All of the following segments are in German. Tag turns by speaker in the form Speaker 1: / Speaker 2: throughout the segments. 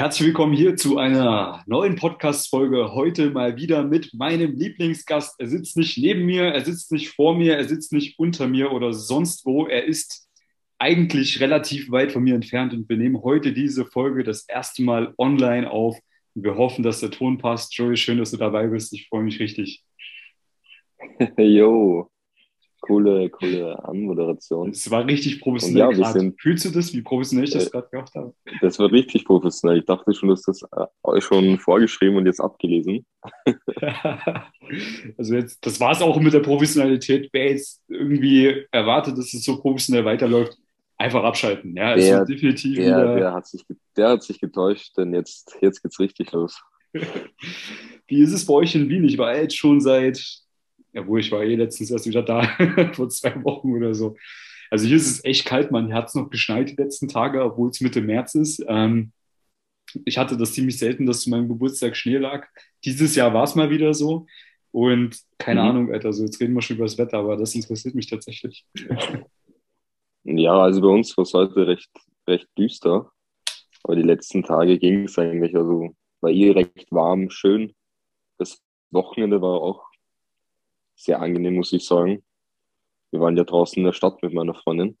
Speaker 1: Herzlich willkommen hier zu einer neuen Podcast-Folge. Heute mal wieder mit meinem Lieblingsgast. Er sitzt nicht neben mir, er sitzt nicht vor mir, er sitzt nicht unter mir oder sonst wo. Er ist eigentlich relativ weit von mir entfernt und wir nehmen heute diese Folge das erste Mal online auf. Wir hoffen, dass der Ton passt. Joey, schön, dass du dabei bist. Ich freue mich richtig.
Speaker 2: Jo, coole, coole Anmoderation.
Speaker 1: Es war richtig professionell.
Speaker 2: Ja, sind,
Speaker 1: Fühlst du das, wie professionell ich das äh, gerade gemacht habe?
Speaker 2: Das war richtig professionell. Ich dachte schon, dass das äh, schon vorgeschrieben und jetzt abgelesen.
Speaker 1: also jetzt, das war es auch mit der Professionalität. Wer jetzt irgendwie erwartet, dass es so professionell weiterläuft, einfach abschalten. Ja,
Speaker 2: es der, definitiv der, wieder... der, hat sich, der hat sich getäuscht, denn jetzt, jetzt geht's richtig los.
Speaker 1: Wie ist es bei euch in Wien? Ich war jetzt schon seit ja, wo ich war eh letztens erst wieder da, vor zwei Wochen oder so. Also hier ist es echt kalt, man. Hier hat es noch geschneit die letzten Tage, obwohl es Mitte März ist. Ähm, ich hatte das ziemlich selten, dass zu meinem Geburtstag Schnee lag. Dieses Jahr war es mal wieder so. Und keine mhm. Ahnung, Alter, also jetzt reden wir schon über das Wetter, aber das interessiert mich tatsächlich.
Speaker 2: Ja, also bei uns war es heute recht, recht düster. Aber die letzten Tage ging es eigentlich. Also war eh recht warm, schön. Das Wochenende war auch sehr angenehm, muss ich sagen. Wir waren ja draußen in der Stadt mit meiner Freundin.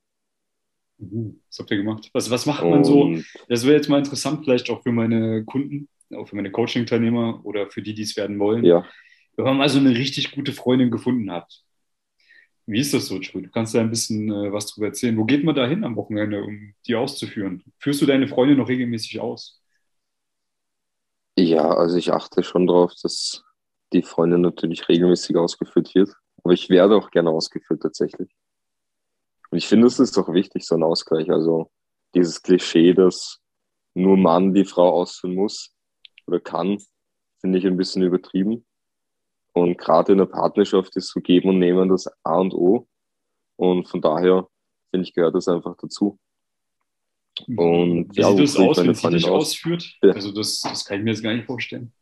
Speaker 1: Mhm. Was habt ihr gemacht? Was, was macht man so? Das wäre jetzt mal interessant, vielleicht auch für meine Kunden, auch für meine Coaching-Teilnehmer oder für die, die es werden wollen.
Speaker 2: Ja.
Speaker 1: Wenn man mal so eine richtig gute Freundin gefunden hat. Wie ist das so, Joey? Du kannst da ein bisschen äh, was drüber erzählen. Wo geht man da hin am Wochenende, um die auszuführen? Führst du deine Freundin noch regelmäßig aus?
Speaker 2: Ja, also ich achte schon darauf, dass die Freundin natürlich regelmäßig ausgeführt wird. Aber ich werde auch gerne ausgeführt tatsächlich. Und ich finde, es ist auch wichtig, so ein Ausgleich. Also dieses Klischee, dass nur Mann die Frau ausführen muss oder kann, finde ich ein bisschen übertrieben. Und gerade in der Partnerschaft ist so Geben und Nehmen das A und O. Und von daher, finde ich, gehört das einfach dazu.
Speaker 1: Und Wie ja, sieht das aus, wenn sie dich ausführt? Ja. Also das, das kann ich mir jetzt gar nicht vorstellen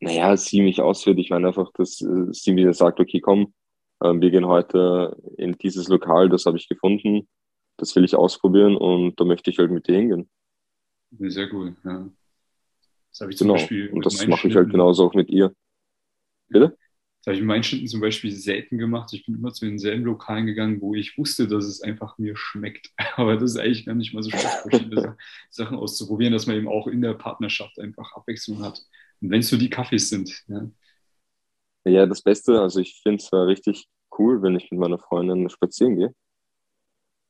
Speaker 2: naja, sie mich ausführt. Ich meine einfach, dass äh, sie mir sagt, okay, komm, äh, wir gehen heute in dieses Lokal, das habe ich gefunden, das will ich ausprobieren und da möchte ich halt mit dir hingehen.
Speaker 1: Sehr cool, ja. Das habe ich zum
Speaker 2: genau.
Speaker 1: Beispiel.
Speaker 2: Und das mache ich halt genauso auch mit ihr. Bitte?
Speaker 1: Das habe ich in meinen Schnitten zum Beispiel selten gemacht. Ich bin immer zu denselben Lokalen gegangen, wo ich wusste, dass es einfach mir schmeckt. Aber das ist eigentlich gar nicht mal so schlecht, verschiedene Sachen auszuprobieren, dass man eben auch in der Partnerschaft einfach Abwechslung hat. Und wenn es so die Kaffees sind. Ja.
Speaker 2: ja, das Beste, also ich finde es richtig cool, wenn ich mit meiner Freundin spazieren gehe.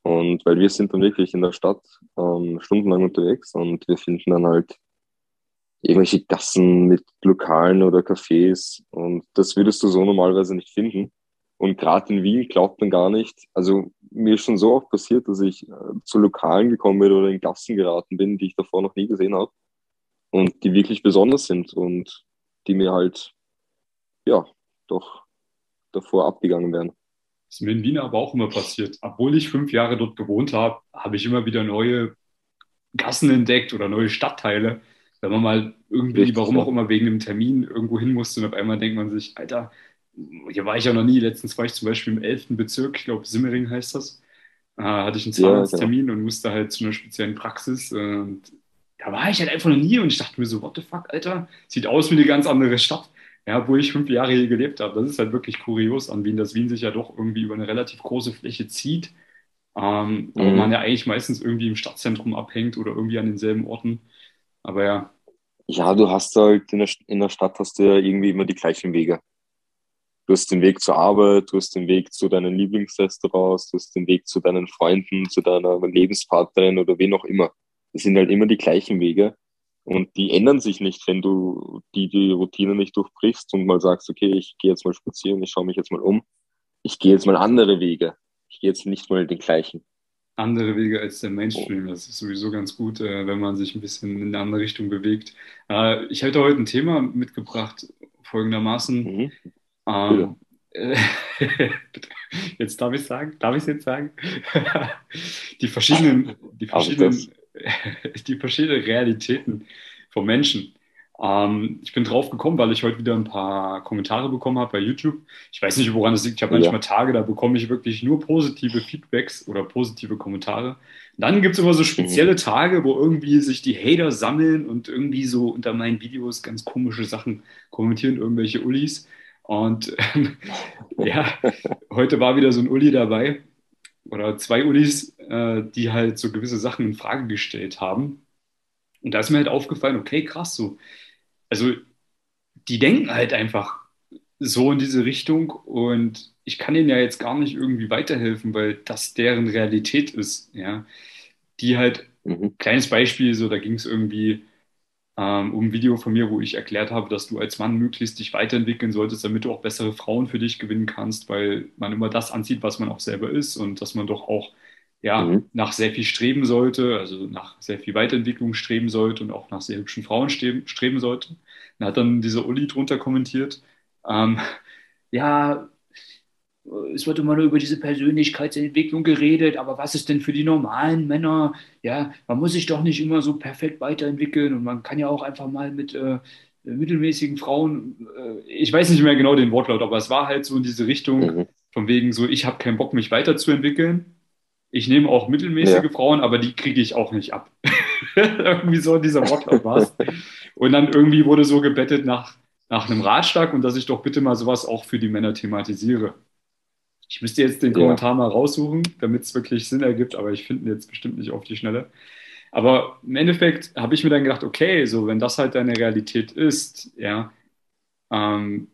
Speaker 2: Und weil wir sind dann wirklich in der Stadt ähm, stundenlang unterwegs und wir finden dann halt irgendwelche Gassen mit Lokalen oder Cafés und das würdest du so normalerweise nicht finden. Und gerade in Wien glaubt man gar nicht, also mir ist schon so oft passiert, dass ich äh, zu Lokalen gekommen bin oder in Gassen geraten bin, die ich davor noch nie gesehen habe und die wirklich besonders sind und die mir halt, ja, doch davor abgegangen wären.
Speaker 1: Das ist mir in Wien aber auch immer passiert. Obwohl ich fünf Jahre dort gewohnt habe, habe ich immer wieder neue Gassen entdeckt oder neue Stadtteile. Wenn man mal irgendwie, Richtig, warum auch immer, wegen einem Termin irgendwo hin musste und auf einmal denkt man sich, Alter, hier war ich ja noch nie. Letztens war ich zum Beispiel im 11. Bezirk, ich glaube Simmering heißt das. Äh, hatte ich einen Zahnarzttermin ja, genau. und musste halt zu einer speziellen Praxis. Und da war ich halt einfach noch nie und ich dachte mir so, what the fuck, Alter, sieht aus wie eine ganz andere Stadt. Ja, wo ich fünf Jahre hier gelebt habe. Das ist halt wirklich kurios an Wien, dass Wien sich ja doch irgendwie über eine relativ große Fläche zieht. Ähm, mhm. Aber man ja eigentlich meistens irgendwie im Stadtzentrum abhängt oder irgendwie an denselben Orten. Aber ja.
Speaker 2: Ja, du hast halt in der, in der Stadt hast du ja irgendwie immer die gleichen Wege. Du hast den Weg zur Arbeit, du hast den Weg zu deinen Lieblingsrestaurants, du hast den Weg zu deinen Freunden, zu deiner Lebenspartnerin oder wen auch immer. Es sind halt immer die gleichen Wege und die ändern sich nicht, wenn du die, die Routine nicht durchbrichst und mal sagst, okay, ich gehe jetzt mal spazieren, ich schaue mich jetzt mal um. Ich gehe jetzt mal andere Wege. Ich gehe jetzt nicht mal den gleichen.
Speaker 1: Andere Wege als der Mainstream. Das ist sowieso ganz gut, äh, wenn man sich ein bisschen in eine andere Richtung bewegt. Äh, ich hätte heute ein Thema mitgebracht, folgendermaßen. Mhm. Ähm, jetzt darf ich sagen, darf ich es jetzt sagen? die verschiedenen, die verschiedenen die verschiedenen Realitäten von Menschen. Ähm, ich bin drauf gekommen, weil ich heute wieder ein paar Kommentare bekommen habe bei YouTube. Ich weiß nicht, woran das liegt. Ich habe manchmal ja. Tage, da bekomme ich wirklich nur positive Feedbacks oder positive Kommentare. Und dann gibt es immer so spezielle mhm. Tage, wo irgendwie sich die Hater sammeln und irgendwie so unter meinen Videos ganz komische Sachen kommentieren, irgendwelche Ullis. Und ähm, ja, heute war wieder so ein Uli dabei oder zwei Ulis, äh, die halt so gewisse Sachen in Frage gestellt haben. Und da ist mir halt aufgefallen, okay, krass, so. Also, die denken halt einfach so in diese Richtung und ich kann ihnen ja jetzt gar nicht irgendwie weiterhelfen, weil das deren Realität ist, ja. Die halt, mhm. kleines Beispiel, so, da ging es irgendwie ähm, um ein Video von mir, wo ich erklärt habe, dass du als Mann möglichst dich weiterentwickeln solltest, damit du auch bessere Frauen für dich gewinnen kannst, weil man immer das anzieht, was man auch selber ist und dass man doch auch ja, mhm. nach sehr viel streben sollte, also nach sehr viel Weiterentwicklung streben sollte und auch nach sehr hübschen Frauen streben, streben sollte. Da hat dann dieser Uli drunter kommentiert, ähm, ja, es wird immer nur über diese Persönlichkeitsentwicklung geredet, aber was ist denn für die normalen Männer? Ja, man muss sich doch nicht immer so perfekt weiterentwickeln und man kann ja auch einfach mal mit äh, mittelmäßigen Frauen, äh, ich weiß nicht mehr genau den Wortlaut, aber es war halt so in diese Richtung, mhm. von wegen so, ich habe keinen Bock, mich weiterzuentwickeln. Ich nehme auch mittelmäßige ja. Frauen, aber die kriege ich auch nicht ab. irgendwie so in dieser Wortlaut war es. Und dann irgendwie wurde so gebettet nach, nach einem Ratschlag und dass ich doch bitte mal sowas auch für die Männer thematisiere. Ich müsste jetzt den Kommentar ja. mal raussuchen, damit es wirklich Sinn ergibt, aber ich finde ihn jetzt bestimmt nicht auf die Schnelle. Aber im Endeffekt habe ich mir dann gedacht, okay, so wenn das halt deine Realität ist, ja, ähm,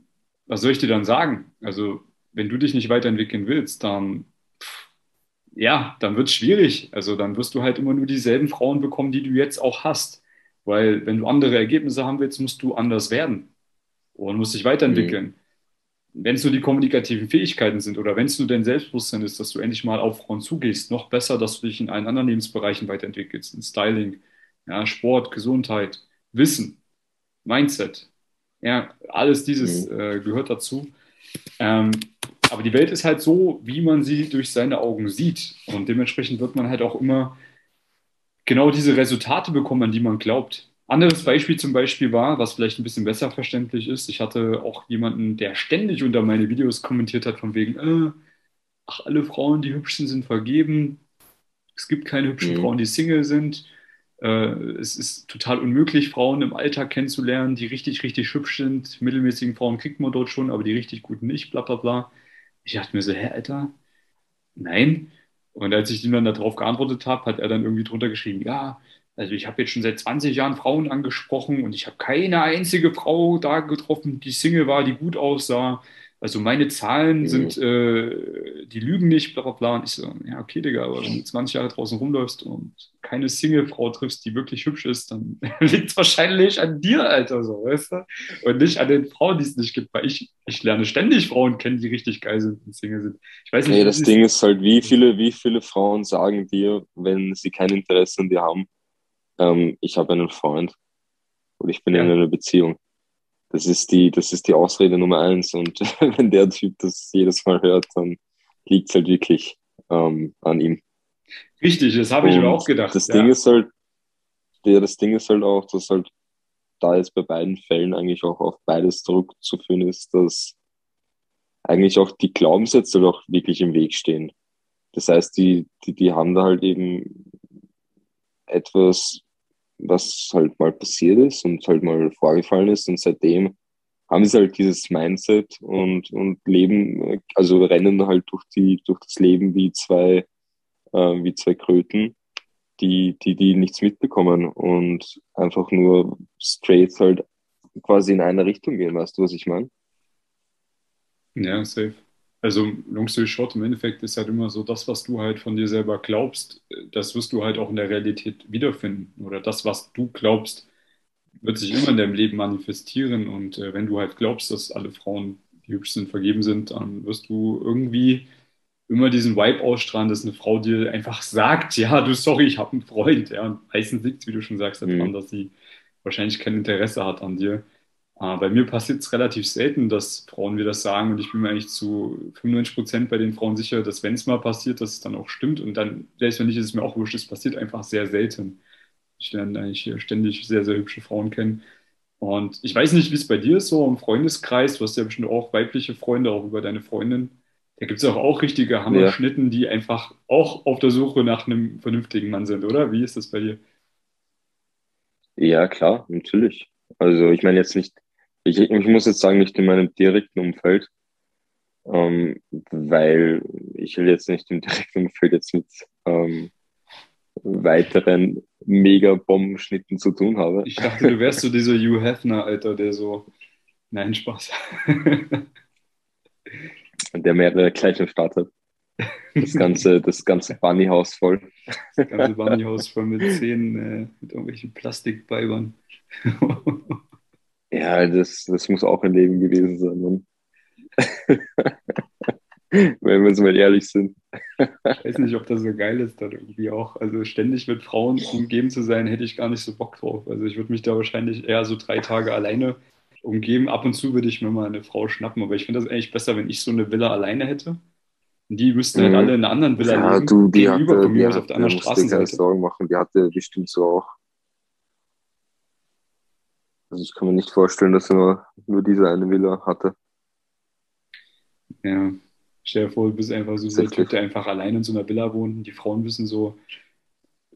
Speaker 1: was soll ich dir dann sagen? Also wenn du dich nicht weiterentwickeln willst, dann ja, dann wird es schwierig. Also dann wirst du halt immer nur dieselben Frauen bekommen, die du jetzt auch hast. Weil wenn du andere Ergebnisse haben willst, musst du anders werden und musst dich weiterentwickeln. Mhm wenn es nur die kommunikativen Fähigkeiten sind oder wenn es nur dein Selbstbewusstsein ist, dass du endlich mal auf Frauen zugehst, noch besser, dass du dich in allen anderen Lebensbereichen weiterentwickelst, in Styling, ja, Sport, Gesundheit, Wissen, Mindset, ja, alles dieses mhm. äh, gehört dazu. Ähm, aber die Welt ist halt so, wie man sie durch seine Augen sieht. Und dementsprechend wird man halt auch immer genau diese Resultate bekommen, an die man glaubt. Anderes Beispiel zum Beispiel war, was vielleicht ein bisschen besser verständlich ist, ich hatte auch jemanden, der ständig unter meine Videos kommentiert hat, von wegen, äh, ach, alle Frauen, die hübsch sind, sind vergeben. Es gibt keine hübschen mhm. Frauen, die Single sind. Äh, es ist total unmöglich, Frauen im Alltag kennenzulernen, die richtig, richtig hübsch sind. Mittelmäßigen Frauen kriegt man dort schon, aber die richtig guten nicht, bla bla bla. Ich dachte mir so, hä, Alter, nein. Und als ich ihm dann darauf geantwortet habe, hat er dann irgendwie drunter geschrieben, ja, also ich habe jetzt schon seit 20 Jahren Frauen angesprochen und ich habe keine einzige Frau da getroffen, die Single war, die gut aussah. Also meine Zahlen mhm. sind, äh, die lügen nicht, bla bla bla. Und ich so, ja, okay, Digga, aber wenn du 20 Jahre draußen rumläufst und keine Single-Frau triffst, die wirklich hübsch ist, dann liegt es wahrscheinlich an dir, Alter, so, weißt du? Und nicht an den Frauen, die es nicht gibt, weil ich, ich lerne ständig Frauen kennen, die richtig geil sind und Single sind. Ich weiß nicht,
Speaker 2: nee, das Ding ist halt, wie viele, wie viele Frauen sagen dir, wenn sie kein Interesse an dir haben, ähm, ich habe einen Freund und ich bin ja. in einer Beziehung. Das ist die, das ist die Ausrede Nummer eins. Und wenn der Typ das jedes Mal hört, dann liegt es halt wirklich ähm, an ihm.
Speaker 1: Richtig, das habe ich mir auch gedacht.
Speaker 2: Das ja. Ding ist halt, ja, das Ding ist halt auch, dass halt da jetzt bei beiden Fällen eigentlich auch auf beides zurückzuführen ist, dass eigentlich auch die Glaubenssätze doch wirklich im Weg stehen. Das heißt, die, die, die haben da halt eben etwas was halt mal passiert ist und halt mal vorgefallen ist. Und seitdem haben sie halt dieses Mindset und, und leben, also rennen halt durch, die, durch das Leben wie zwei, äh, wie zwei Kröten, die, die, die nichts mitbekommen und einfach nur straight halt quasi in eine Richtung gehen. Weißt du, was ich meine?
Speaker 1: Ja, safe. Also, long story short, im Endeffekt ist halt immer so, das, was du halt von dir selber glaubst, das wirst du halt auch in der Realität wiederfinden. Oder das, was du glaubst, wird sich immer in deinem Leben manifestieren. Und äh, wenn du halt glaubst, dass alle Frauen, die hübsch sind, vergeben sind, dann wirst du irgendwie immer diesen Vibe ausstrahlen, dass eine Frau dir einfach sagt, ja, du, sorry, ich habe einen Freund. Ja, und meistens liegt es, wie du schon sagst, daran, mhm. dass sie wahrscheinlich kein Interesse hat an dir. Äh, bei mir passiert es relativ selten, dass Frauen mir das sagen und ich bin mir eigentlich zu 95 Prozent bei den Frauen sicher, dass wenn es mal passiert, dass es dann auch stimmt und dann, selbst wenn nicht, ist es mir auch wurscht, es passiert einfach sehr selten. Ich lerne eigentlich hier ständig sehr, sehr hübsche Frauen kennen Und ich weiß nicht, wie es bei dir ist, so im Freundeskreis. Du hast ja bestimmt auch weibliche Freunde, auch über deine Freundin. Da gibt es auch, auch richtige Hammerschnitten, ja. die einfach auch auf der Suche nach einem vernünftigen Mann sind, oder? Wie ist das bei dir?
Speaker 2: Ja, klar, natürlich. Also ich meine jetzt nicht, ich, ich muss jetzt sagen, nicht in meinem direkten Umfeld, ähm, weil ich will jetzt nicht im direkten Umfeld jetzt mit ähm, weiteren Mega-Bombenschnitten zu tun habe.
Speaker 1: Ich dachte, du wärst so dieser Hugh Hefner, Alter, der so. Nein, Spaß.
Speaker 2: der mehrere gleich am Start hat. Das ganze, das ganze Bunnyhaus voll.
Speaker 1: Das ganze Bunnyhaus voll mit Zähnen, äh, mit irgendwelchen Plastikbeibern.
Speaker 2: ja, das, das muss auch ein Leben gewesen sein, Mann. Wenn wir uns mal ehrlich sind.
Speaker 1: Ich weiß nicht, ob das so geil ist, dann irgendwie auch. Also ständig mit Frauen umgeben zu sein, hätte ich gar nicht so Bock drauf. Also ich würde mich da wahrscheinlich eher so drei Tage alleine umgeben. Ab und zu würde ich mir mal eine Frau schnappen, aber ich finde das eigentlich besser, wenn ich so eine Villa alleine hätte. Und die müssten halt mhm. alle in einer anderen Villa
Speaker 2: ja, leben, du, die gegenüber hatte, von mir aus auf der anderen Straßenseite. Sorgen machen, die hatte bestimmt so auch. Also ich kann mir nicht vorstellen, dass er nur, nur diese eine Villa hatte.
Speaker 1: Ja, stell dir vor, du bist einfach so der Typ, der einfach allein in so einer Villa wohnt und die Frauen müssen so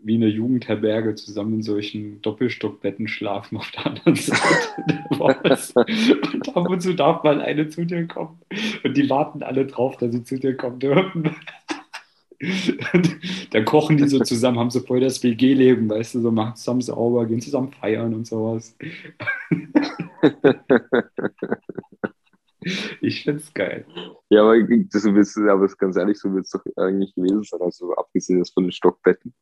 Speaker 1: wie in der Jugendherberge zusammen in solchen Doppelstockbetten schlafen auf der anderen Seite der Und ab und zu darf mal eine zu dir kommen. Und die warten alle drauf, dass sie zu dir kommen dann kochen die so zusammen, haben so voll das WG-Leben, weißt du, so machen zusammen sauber, gehen zusammen feiern und sowas. Ich find's geil.
Speaker 2: Ja, aber das willst aber ganz ehrlich, so wird es doch eigentlich gewesen sein, also abgesehen von den Stockbetten.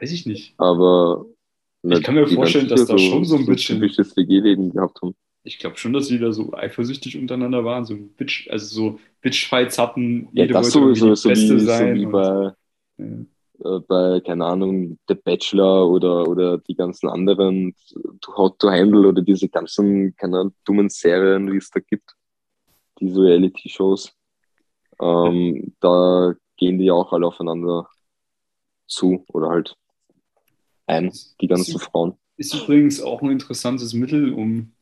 Speaker 1: Weiß ich nicht.
Speaker 2: Aber
Speaker 1: ich kann mir vorstellen, dass da schon so ein bisschen.
Speaker 2: WG-Leben gehabt haben.
Speaker 1: Ich glaube schon, dass die da so eifersüchtig untereinander waren, so Bitch, also so Bitchfights hatten.
Speaker 2: Ja, das sowieso, so wie, sein so wie bei, ja. äh, bei, keine Ahnung, The Bachelor oder, oder die ganzen anderen, Hot to Handle oder diese ganzen, keine dummen Serien, wie es da gibt, diese Reality-Shows. Ähm, da gehen die auch alle aufeinander zu oder halt ein, die ganzen
Speaker 1: ist,
Speaker 2: Frauen.
Speaker 1: Ist übrigens auch ein interessantes Mittel, um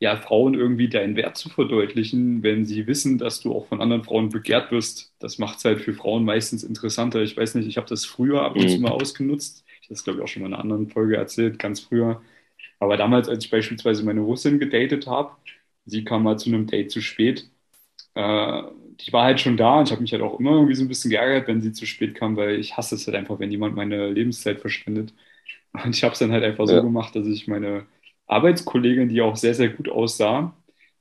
Speaker 1: ja, Frauen irgendwie deinen Wert zu verdeutlichen, wenn sie wissen, dass du auch von anderen Frauen begehrt wirst. Das macht es halt für Frauen meistens interessanter. Ich weiß nicht, ich habe das früher ab und zu mhm. mal ausgenutzt. Ich habe das, glaube ich, auch schon mal in einer anderen Folge erzählt, ganz früher. Aber damals, als ich beispielsweise meine Russin gedatet habe, sie kam mal zu einem Date zu spät. Äh, die war halt schon da und ich habe mich halt auch immer irgendwie so ein bisschen geärgert, wenn sie zu spät kam, weil ich hasse es halt einfach, wenn jemand meine Lebenszeit verschwendet. Und ich habe es dann halt einfach ja. so gemacht, dass ich meine Arbeitskollegin, die auch sehr, sehr gut aussah,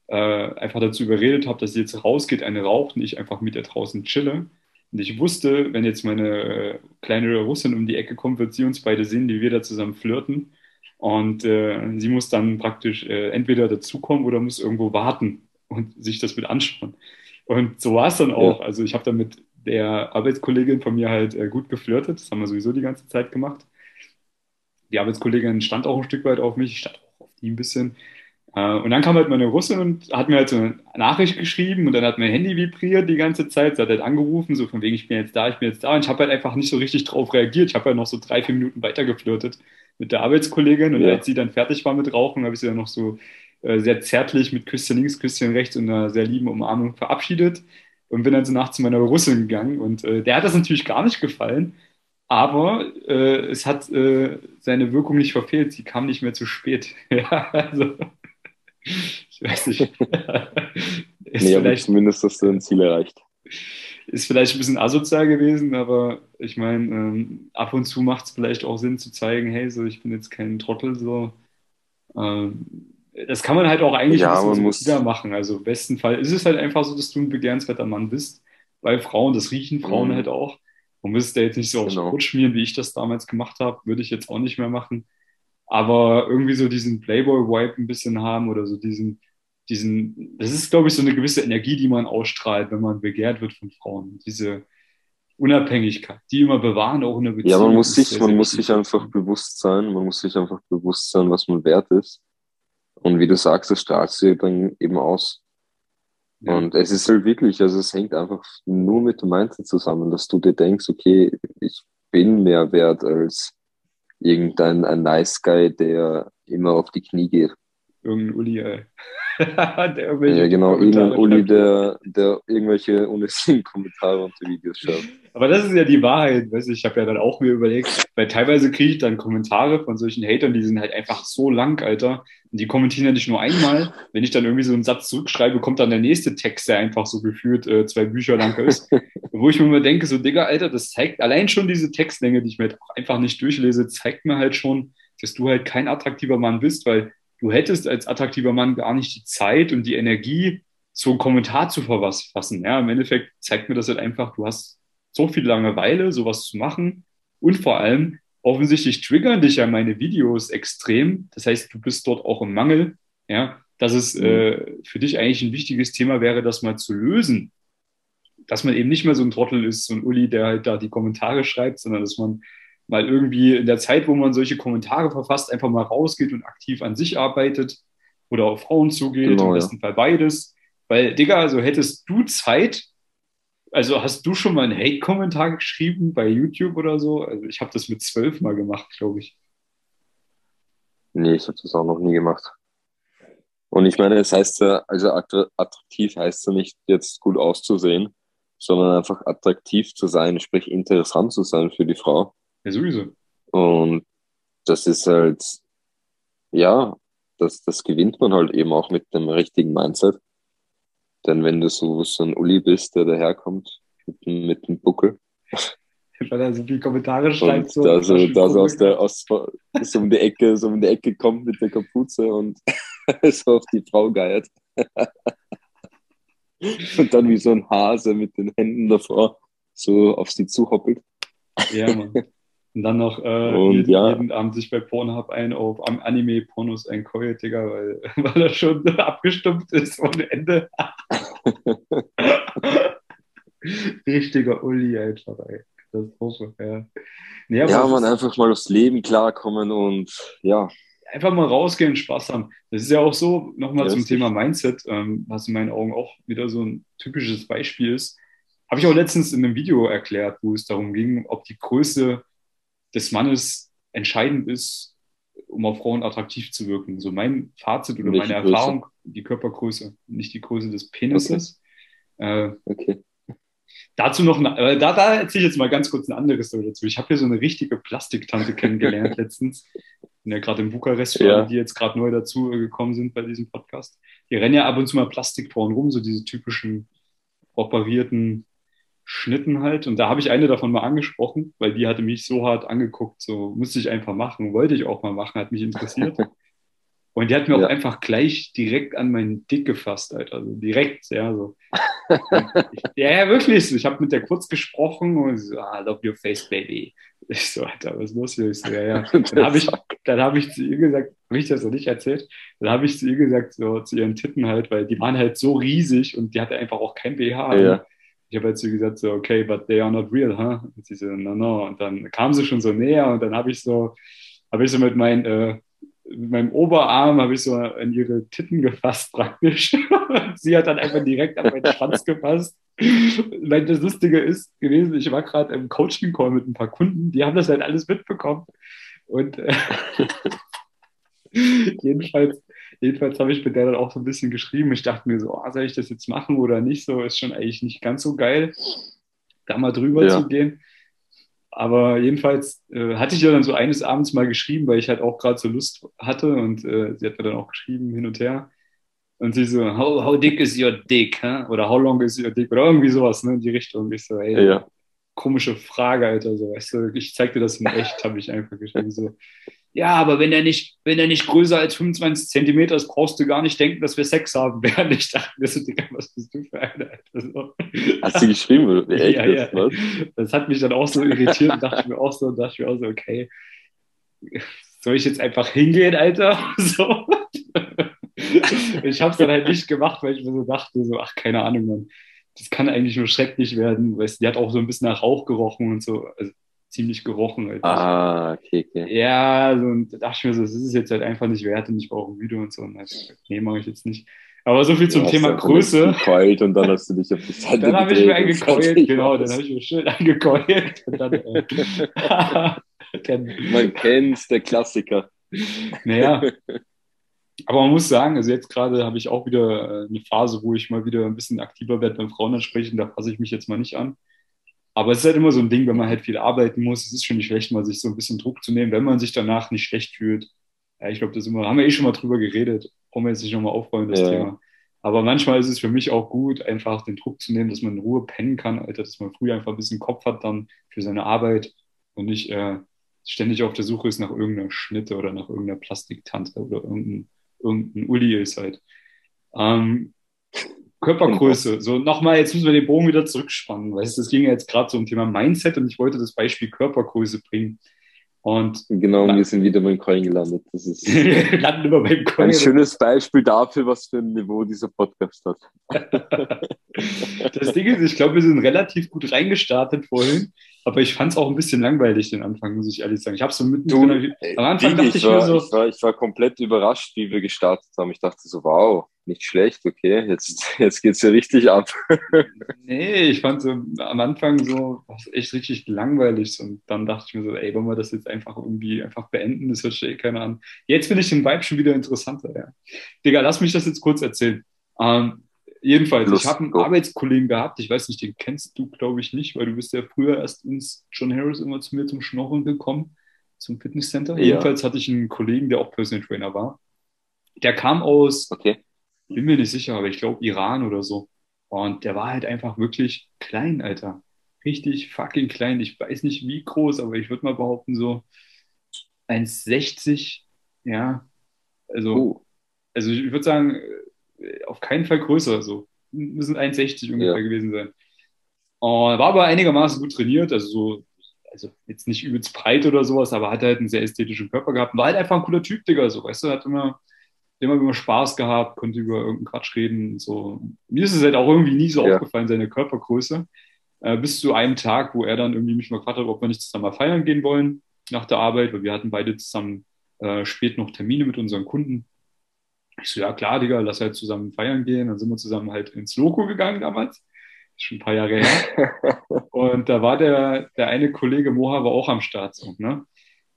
Speaker 1: äh, einfach dazu überredet habe, dass sie jetzt rausgeht, eine raucht und ich einfach mit ihr draußen chille. Und ich wusste, wenn jetzt meine äh, kleine Russin um die Ecke kommt, wird sie uns beide sehen, wie wir da zusammen flirten. Und äh, sie muss dann praktisch äh, entweder dazukommen oder muss irgendwo warten und sich das mit anschauen. Und so war es dann auch. Ja. Also ich habe dann mit der Arbeitskollegin von mir halt äh, gut geflirtet. Das haben wir sowieso die ganze Zeit gemacht. Die Arbeitskollegin stand auch ein Stück weit auf mich. Ich stand die ein bisschen. Äh, und dann kam halt meine Russin und hat mir halt so eine Nachricht geschrieben und dann hat mein Handy vibriert die ganze Zeit. Sie hat halt angerufen, so von wegen, ich bin jetzt da, ich bin jetzt da. Und ich habe halt einfach nicht so richtig drauf reagiert. Ich habe halt noch so drei, vier Minuten weiter geflirtet mit der Arbeitskollegin. Und ja. als sie dann fertig war mit Rauchen, habe ich sie dann noch so äh, sehr zärtlich mit Küsschen links, Küsschen rechts und einer sehr lieben Umarmung verabschiedet und bin dann so nachts zu meiner Russin gegangen. Und äh, der hat das natürlich gar nicht gefallen, aber äh, es hat äh, seine Wirkung nicht verfehlt. Sie kam nicht mehr zu spät. ja, also, ich weiß nicht.
Speaker 2: ist nee, aber zumindest hast du ein Ziel erreicht.
Speaker 1: Ist vielleicht ein bisschen asozial gewesen, aber ich meine, ähm, ab und zu macht es vielleicht auch Sinn zu zeigen, hey, so ich bin jetzt kein Trottel, so. Ähm, das kann man halt auch eigentlich
Speaker 2: ja, man muss
Speaker 1: wieder machen. Also im besten Fall ist es halt einfach so, dass du ein begehrenswerter Mann bist. Bei Frauen, das riechen Frauen mhm. halt auch. Man müsste jetzt nicht so aufs genau. Brot schmieren, wie ich das damals gemacht habe. Würde ich jetzt auch nicht mehr machen. Aber irgendwie so diesen Playboy-Vibe ein bisschen haben oder so diesen, diesen, das ist, glaube ich, so eine gewisse Energie, die man ausstrahlt, wenn man begehrt wird von Frauen. Diese Unabhängigkeit, die immer bewahren, auch in der
Speaker 2: Beziehung. Ja, man muss sich, man muss sich einfach bewusst sein, man muss sich einfach bewusst sein, was man wert ist. Und wie du sagst, das strahlst du dann eben aus. Ja. Und es ist halt wirklich, also es hängt einfach nur mit dem Mindset zusammen, dass du dir denkst, okay, ich bin mehr wert als irgendein ein Nice Guy, der immer auf die Knie geht.
Speaker 1: Irgendein Uli, ey.
Speaker 2: Ja, genau, irgendein Uli, der, der irgendwelche ohne Sinn-Kommentare unter Videos schreibt.
Speaker 1: Aber das ist ja die Wahrheit, weißt du, ich habe ja dann auch mir überlegt, weil teilweise kriege ich dann Kommentare von solchen Hatern, die sind halt einfach so lang, Alter. Und die kommentieren ja nicht nur einmal. Wenn ich dann irgendwie so einen Satz zurückschreibe, kommt dann der nächste Text, der einfach so gefühlt äh, zwei Bücher lang ist. wo ich mir immer denke, so, Digga, Alter, das zeigt allein schon diese Textlänge, die ich mir halt auch einfach nicht durchlese, zeigt mir halt schon, dass du halt kein attraktiver Mann bist, weil du hättest als attraktiver Mann gar nicht die Zeit und die Energie, so einen Kommentar zu verfassen. Ja, im Endeffekt zeigt mir das halt einfach, du hast so viel Langeweile, sowas zu machen. Und vor allem, offensichtlich triggern dich ja meine Videos extrem. Das heißt, du bist dort auch im Mangel. Ja, dass es mhm. äh, für dich eigentlich ein wichtiges Thema wäre, das mal zu lösen. Dass man eben nicht mehr so ein Trottel ist, so ein Uli, der halt da die Kommentare schreibt, sondern dass man mal irgendwie in der Zeit, wo man solche Kommentare verfasst, einfach mal rausgeht und aktiv an sich arbeitet oder auf Frauen zugeht, genau, im besten ja. Fall beides. Weil, Digga, also hättest du Zeit, also hast du schon mal einen Hate-Kommentar geschrieben bei YouTube oder so? Also ich habe das mit zwölf mal gemacht, glaube ich.
Speaker 2: Nee, ich habe das auch noch nie gemacht. Und ich meine, es heißt ja, also attraktiv heißt ja nicht jetzt gut auszusehen, sondern einfach attraktiv zu sein, sprich interessant zu sein für die Frau.
Speaker 1: Ja, sowieso.
Speaker 2: Und das ist halt, ja, das, das gewinnt man halt eben auch mit dem richtigen Mindset. Denn wenn du so, so ein Uli bist, der daherkommt mit, mit dem Buckel.
Speaker 1: Weil er so viele Kommentare schreibt.
Speaker 2: So, da so, da so aus der, aus, so um die Ecke, so um die Ecke kommt mit der Kapuze und so auf die Frau geiert. und dann wie so ein Hase mit den Händen davor so auf sie zuhoppelt.
Speaker 1: Ja, Mann. Und dann noch äh, und, jeden, ja. jeden, Abend sich bei Pornhub ein auf Anime-Pornos einkeult, Digga, weil, weil er schon abgestumpft ist ohne Ende. Richtiger Uli, einfach, ey. Katastrophe, ja.
Speaker 2: Nee, ja, man einfach mal aufs Leben klarkommen und ja.
Speaker 1: Einfach mal rausgehen, Spaß haben. Das ist ja auch so, nochmal ja, zum Thema Mindset, ähm, was in meinen Augen auch wieder so ein typisches Beispiel ist. Habe ich auch letztens in einem Video erklärt, wo es darum ging, ob die Größe des Mannes entscheidend ist, um auf Frauen attraktiv zu wirken. So mein Fazit oder meine Größe? Erfahrung, die Körpergröße, nicht die Größe des Penises. Okay. Äh, okay. Dazu noch, äh, da, da erzähle ich jetzt mal ganz kurz ein anderes dazu. Ich habe hier so eine richtige Plastiktante kennengelernt letztens. Bin ja gerade in Bukarest, ja. die jetzt gerade neu dazu gekommen sind bei diesem Podcast. Die rennen ja ab und zu mal Plastikfrauen rum, so diese typischen operierten Schnitten halt. Und da habe ich eine davon mal angesprochen, weil die hatte mich so hart angeguckt, so musste ich einfach machen, wollte ich auch mal machen, hat mich interessiert. Und die hat mir ja. auch einfach gleich direkt an meinen Dick gefasst, Alter. Also direkt, ja, so. ich, ja, ja, wirklich. Ich habe mit der kurz gesprochen und sie so, ah, love your face, baby. Ich so, Alter, was ist los hier? Ich so, ja, ja. Dann habe ich, dann hab ich zu ihr gesagt, habe ich das noch nicht erzählt? Dann habe ich zu ihr gesagt, so zu ihren Titten halt, weil die waren halt so riesig und die hatte einfach auch kein BH. Ja ich habe jetzt so gesagt, so, okay, but they are not real, huh? Und sie so, no, no. Und dann kam sie schon so näher und dann habe ich so, habe ich so mit, mein, äh, mit meinem Oberarm habe ich so an ihre Titten gefasst praktisch. sie hat dann einfach direkt an meinen Schwanz gefasst. Weil das Lustige ist gewesen, ich war gerade im Coaching-Call mit ein paar Kunden, die haben das halt alles mitbekommen. Und äh, jedenfalls jedenfalls habe ich mit der dann auch so ein bisschen geschrieben. Ich dachte mir so, oh, soll ich das jetzt machen oder nicht? So ist schon eigentlich nicht ganz so geil, da mal drüber ja. zu gehen. Aber jedenfalls äh, hatte ich ja dann so eines Abends mal geschrieben, weil ich halt auch gerade so Lust hatte und äh, sie hat mir dann auch geschrieben hin und her. Und sie so, how, how dick is your dick? Huh? Oder how long is your dick? Oder irgendwie sowas ne, in die Richtung. Und ich so, ey, ja. Komische Frage, Alter. So, weißt du, ich zeig dir das in echt, habe ich einfach geschrieben. So, ja, aber wenn er nicht, wenn er nicht größer als 25 Zentimeter ist, brauchst du gar nicht denken, dass wir Sex haben werden. Ich dachte mir so, Digga, was bist du für eine?
Speaker 2: So. Hast du geschrieben?
Speaker 1: Echt, ja, ja. Was? Das hat mich dann auch so irritiert und dachte ich mir auch so, dachte ich mir auch so, okay, soll ich jetzt einfach hingehen, Alter? So. Ich habe es dann halt nicht gemacht, weil ich mir so dachte, so, ach, keine Ahnung, Mann. Das kann eigentlich nur schrecklich werden. Weißt, die hat auch so ein bisschen nach Rauch gerochen und so. Also, ziemlich gerochen. Halt.
Speaker 2: Ah, okay, okay.
Speaker 1: Ja, so, und da dachte ich mir so, das ist jetzt halt einfach nicht wert und ich brauche ein Video und so. Und also, nee, mache ich jetzt nicht. Aber so viel zum ja, Thema Größe.
Speaker 2: Gekeult und dann hast du dich auf die
Speaker 1: Seite Dann habe ich mir eingekeult, genau, dann habe ich mir schön eingekeult. Und dann, äh,
Speaker 2: Man kennt's, der Klassiker.
Speaker 1: naja, aber man muss sagen, also jetzt gerade habe ich auch wieder äh, eine Phase, wo ich mal wieder ein bisschen aktiver werde beim Frauen ansprechen. Da fasse ich mich jetzt mal nicht an. Aber es ist halt immer so ein Ding, wenn man halt viel arbeiten muss. Es ist schon nicht schlecht, mal sich so ein bisschen Druck zu nehmen, wenn man sich danach nicht schlecht fühlt. Ja, ich glaube, das immer, haben wir eh schon mal drüber geredet. Brauchen wir jetzt nicht nochmal aufrollen, das ja. Thema. Aber manchmal ist es für mich auch gut, einfach den Druck zu nehmen, dass man in Ruhe pennen kann, Alter, dass man früher einfach ein bisschen Kopf hat dann für seine Arbeit und nicht äh, ständig auf der Suche ist nach irgendeiner Schnitte oder nach irgendeiner Plastiktante oder irgendein, irgendein Uli ist halt. Ähm, Körpergröße, so nochmal, jetzt müssen wir den Bogen wieder zurückspannen, weil es ging ja jetzt gerade so um Thema Mindset und ich wollte das Beispiel Körpergröße bringen. Und
Speaker 2: genau, wir sind wieder beim Coin gelandet. Das ist
Speaker 1: landen immer beim
Speaker 2: Coin. Ein schönes Beispiel dafür, was für ein Niveau dieser Podcast hat.
Speaker 1: das Ding ist, ich glaube, wir sind relativ gut reingestartet vorhin, aber ich fand es auch ein bisschen langweilig den Anfang, muss ich ehrlich sagen. Ich habe so mitten
Speaker 2: du, am Anfang dachte ich, ich, war, mir so, ich war, ich war komplett überrascht, wie wir gestartet haben. Ich dachte so, wow, nicht schlecht, okay, jetzt, jetzt geht es ja richtig ab.
Speaker 1: nee, ich fand so am Anfang so echt richtig langweilig und dann dachte ich mir so, ey, wollen wir das jetzt einfach irgendwie einfach beenden, das hört sich eh keiner an. Jetzt finde ich den Vibe schon wieder interessanter, ja. Digga, lass mich das jetzt kurz erzählen. Ähm, jedenfalls, Lust, ich habe einen. Arbeitskollegen gehabt, ich weiß nicht, den kennst du, glaube ich, nicht, weil du bist ja früher erst ins John Harris immer zu mir zum Schnorren gekommen, zum Fitnesscenter. Ja. Jedenfalls hatte ich einen Kollegen, der auch Personal Trainer war. Der kam aus
Speaker 2: okay
Speaker 1: bin mir nicht sicher, aber ich glaube Iran oder so. Und der war halt einfach wirklich klein, Alter. Richtig fucking klein. Ich weiß nicht wie groß, aber ich würde mal behaupten, so 1,60, ja. Also, oh. also ich würde sagen, auf keinen Fall größer. So. Müssen 1,60 ungefähr ja. gewesen sein. Und war aber einigermaßen gut trainiert, also so, also jetzt nicht übelst breit oder sowas, aber hat halt einen sehr ästhetischen Körper gehabt. War halt einfach ein cooler Typ, Digga, so, weißt du, hat immer, immer immer Spaß gehabt, konnte über irgendeinen Quatsch reden. So. Mir ist es halt auch irgendwie nie so ja. aufgefallen, seine Körpergröße. Äh, bis zu einem Tag, wo er dann irgendwie mich mal gefragt hat, ob wir nicht zusammen mal feiern gehen wollen nach der Arbeit, weil wir hatten beide zusammen äh, spät noch Termine mit unseren Kunden. Ich so, ja klar, Digga, lass halt zusammen feiern gehen. Dann sind wir zusammen halt ins Loco gegangen damals. Schon ein paar Jahre her. Und da war der, der eine Kollege Moha war auch am Start. So, ne?